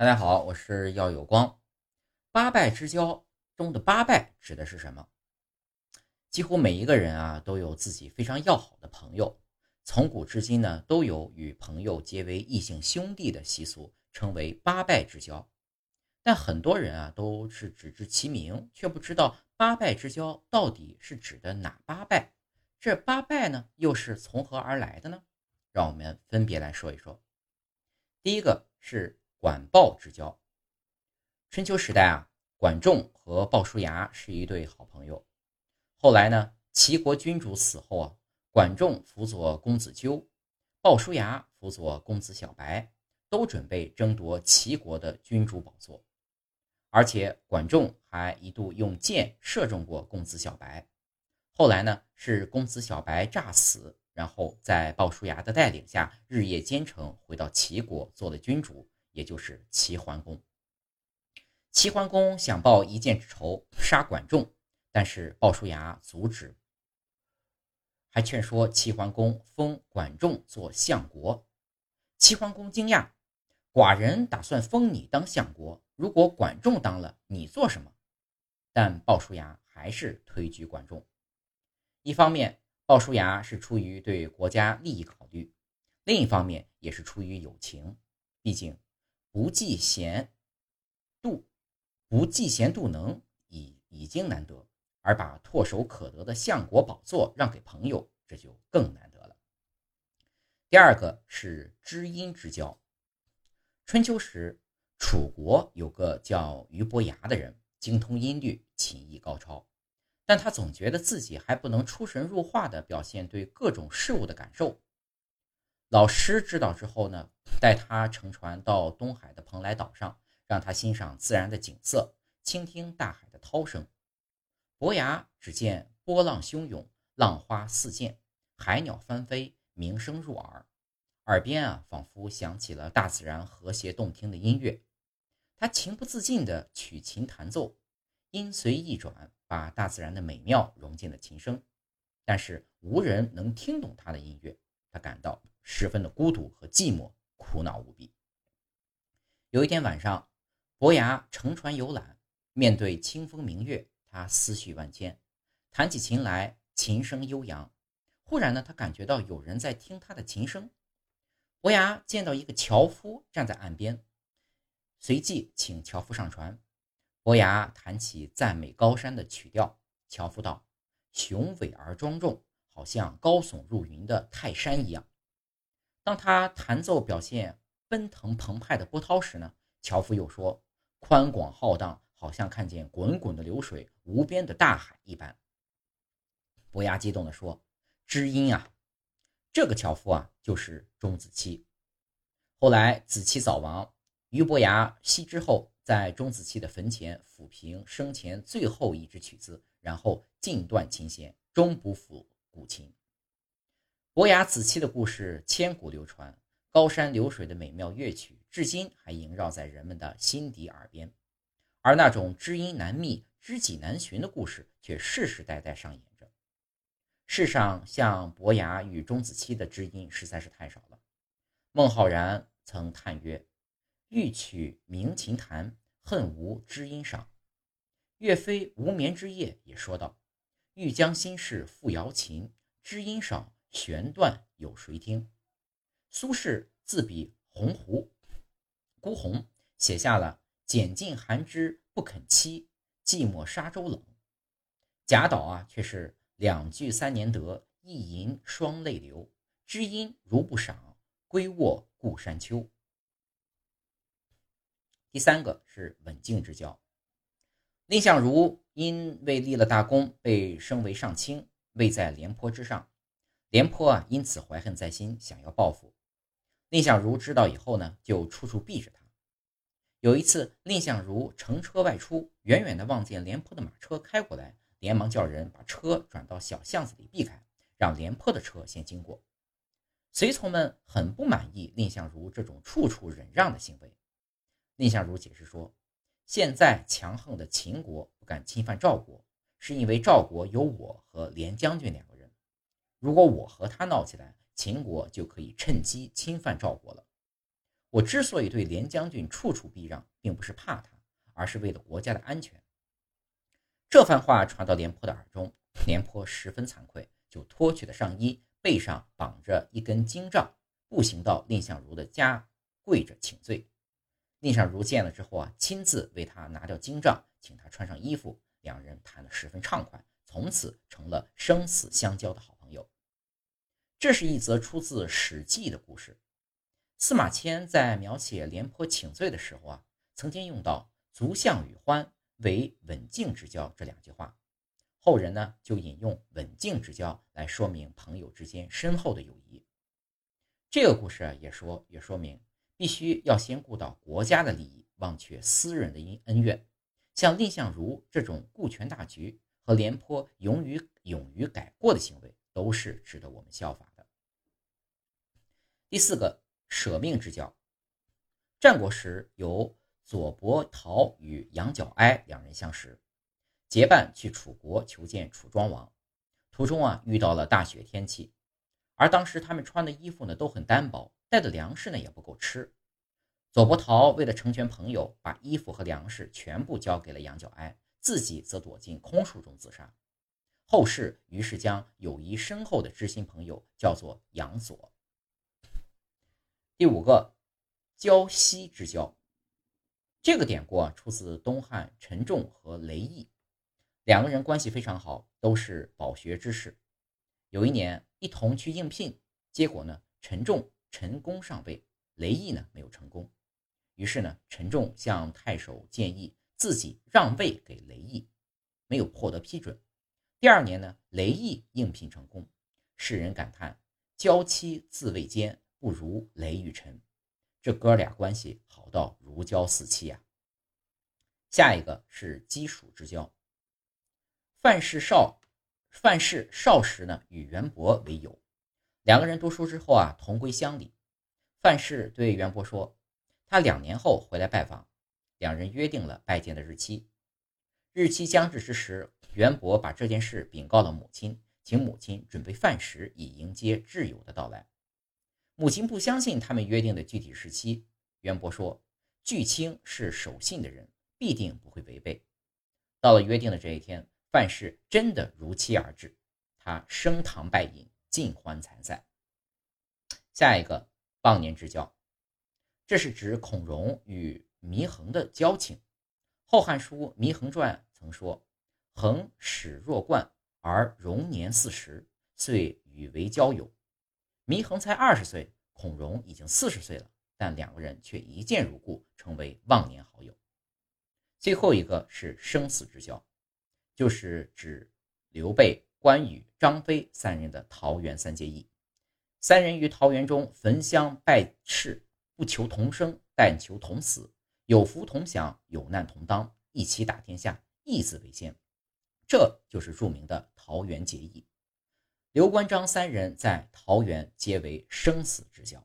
大家好，我是耀有光。八拜之交中的八拜指的是什么？几乎每一个人啊都有自己非常要好的朋友，从古至今呢都有与朋友结为异姓兄弟的习俗，称为八拜之交。但很多人啊都是只知其名，却不知道八拜之交到底是指的哪八拜。这八拜呢又是从何而来的呢？让我们分别来说一说。第一个是。管鲍之交。春秋时代啊，管仲和鲍叔牙是一对好朋友。后来呢，齐国君主死后啊，管仲辅佐公子纠，鲍叔牙辅佐公子小白，都准备争夺齐国的君主宝座。而且管仲还一度用箭射中过公子小白。后来呢，是公子小白诈死，然后在鲍叔牙的带领下，日夜兼程回到齐国做了君主。也就是齐桓公。齐桓公想报一箭之仇，杀管仲，但是鲍叔牙阻止，还劝说齐桓公封管仲做相国。齐桓公惊讶：“寡人打算封你当相国，如果管仲当了，你做什么？”但鲍叔牙还是推举管仲。一方面，鲍叔牙是出于对国家利益考虑；另一方面，也是出于友情，毕竟。不计贤度，不计贤度能已已经难得，而把唾手可得的相国宝座让给朋友，这就更难得了。第二个是知音之交。春秋时，楚国有个叫俞伯牙的人，精通音律，琴艺高超，但他总觉得自己还不能出神入化地表现对各种事物的感受。老师知道之后呢，带他乘船到东海的蓬莱岛上，让他欣赏自然的景色，倾听大海的涛声。伯牙只见波浪汹涌，浪花四溅，海鸟翻飞，鸣声入耳，耳边啊仿佛响起了大自然和谐动听的音乐。他情不自禁地取琴弹奏，音随意转，把大自然的美妙融进了琴声。但是无人能听懂他的音乐，他感到。十分的孤独和寂寞，苦恼无比。有一天晚上，伯牙乘船游览，面对清风明月，他思绪万千，弹起琴来，琴声悠扬。忽然呢，他感觉到有人在听他的琴声。伯牙见到一个樵夫站在岸边，随即请樵夫上船。伯牙弹起赞美高山的曲调，樵夫道：“雄伟而庄重，好像高耸入云的泰山一样。”当他弹奏表现奔腾澎湃的波涛时呢，樵夫又说：“宽广浩荡，好像看见滚滚的流水、无边的大海一般。”伯牙激动地说：“知音啊！”这个樵夫啊，就是钟子期。后来子期早亡，俞伯牙惜之后，在钟子期的坟前抚平生前最后一支曲子，然后尽断琴弦，终不抚古琴。伯牙子期的故事千古流传，高山流水的美妙乐曲至今还萦绕在人们的心底耳边，而那种知音难觅、知己难寻的故事却世世代代上演着。世上像伯牙与钟子期的知音实在是太少了。孟浩然曾叹曰：“欲取鸣琴弹，恨无知音赏。”岳飞无眠之夜也说道：“欲将心事付瑶琴，知音少。”弦断有谁听？苏轼自比鸿鹄，孤鸿写下了“拣尽寒枝不肯栖，寂寞沙洲冷”。贾岛啊，却是两句三年得，一吟双泪流。知音如不赏，归卧故山秋。第三个是稳静之交。蔺相如因为立了大功，被升为上卿，位在廉颇之上。廉颇啊，因此怀恨在心，想要报复。蔺相如知道以后呢，就处处避着他。有一次，蔺相如乘车外出，远远的望见廉颇的马车开过来，连忙叫人把车转到小巷子里避开，让廉颇的车先经过。随从们很不满意蔺相如这种处处忍让的行为。蔺相如解释说，现在强横的秦国不敢侵犯赵国，是因为赵国有我和廉将军两个。如果我和他闹起来，秦国就可以趁机侵犯赵国了。我之所以对廉将军处处避让，并不是怕他，而是为了国家的安全。”这番话传到廉颇的耳中，廉颇十分惭愧，就脱去了上衣，背上绑着一根荆杖，步行到蔺相如的家，跪着请罪。蔺相如见了之后啊，亲自为他拿掉荆杖，请他穿上衣服，两人谈得十分畅快，从此成了生死相交的好。这是一则出自《史记》的故事。司马迁在描写廉颇请罪的时候啊，曾经用到“足相与欢为刎颈之交”这两句话，后人呢就引用“刎颈之交”来说明朋友之间深厚的友谊。这个故事啊也说也说明，必须要先顾到国家的利益，忘却私人的恩恩怨。像蔺相如这种顾全大局和廉颇勇于勇于改过的行为。都是值得我们效法。第四个舍命之交，战国时有左伯桃与杨角哀两人相识，结伴去楚国求见楚庄王。途中啊遇到了大雪天气，而当时他们穿的衣服呢都很单薄，带的粮食呢也不够吃。左伯桃为了成全朋友，把衣服和粮食全部交给了杨角哀，自己则躲进空树中自杀。后世于是将友谊深厚的知心朋友叫做杨左。第五个，交西之交，这个典故啊出自东汉陈仲和雷毅，两个人关系非常好，都是饱学之士。有一年一同去应聘，结果呢陈仲成功上位，雷毅呢没有成功。于是呢陈仲向太守建议自己让位给雷毅，没有获得批准。第二年呢，雷毅应聘成功，世人感叹：“娇妻自未坚，不如雷雨辰。”这哥俩关系好到如胶似漆呀。下一个是鸡黍之交。范氏少，范氏少时呢与袁博为友，两个人读书之后啊同归乡里。范氏对袁博说：“他两年后回来拜访。”两人约定了拜见的日期。日期将至之时。袁博把这件事禀告了母亲，请母亲准备饭食以迎接挚友的到来。母亲不相信他们约定的具体时期。袁博说：“巨卿是守信的人，必定不会违背。”到了约定的这一天，范氏真的如期而至。他升堂拜饮，尽欢参赛。下一个忘年之交，这是指孔融与祢衡的交情。《后汉书·祢衡传》曾说。恒始若冠，而荣年四十，遂与为交友。祢衡才二十岁，孔融已经四十岁了，但两个人却一见如故，成为忘年好友。最后一个是生死之交，就是指刘备、关羽、张飞三人的桃园三结义。三人于桃园中焚香拜誓，不求同生，但求同死，有福同享，有难同当，一起打天下，义字为先。这就是著名的桃园结义，刘关张三人在桃园结为生死之交。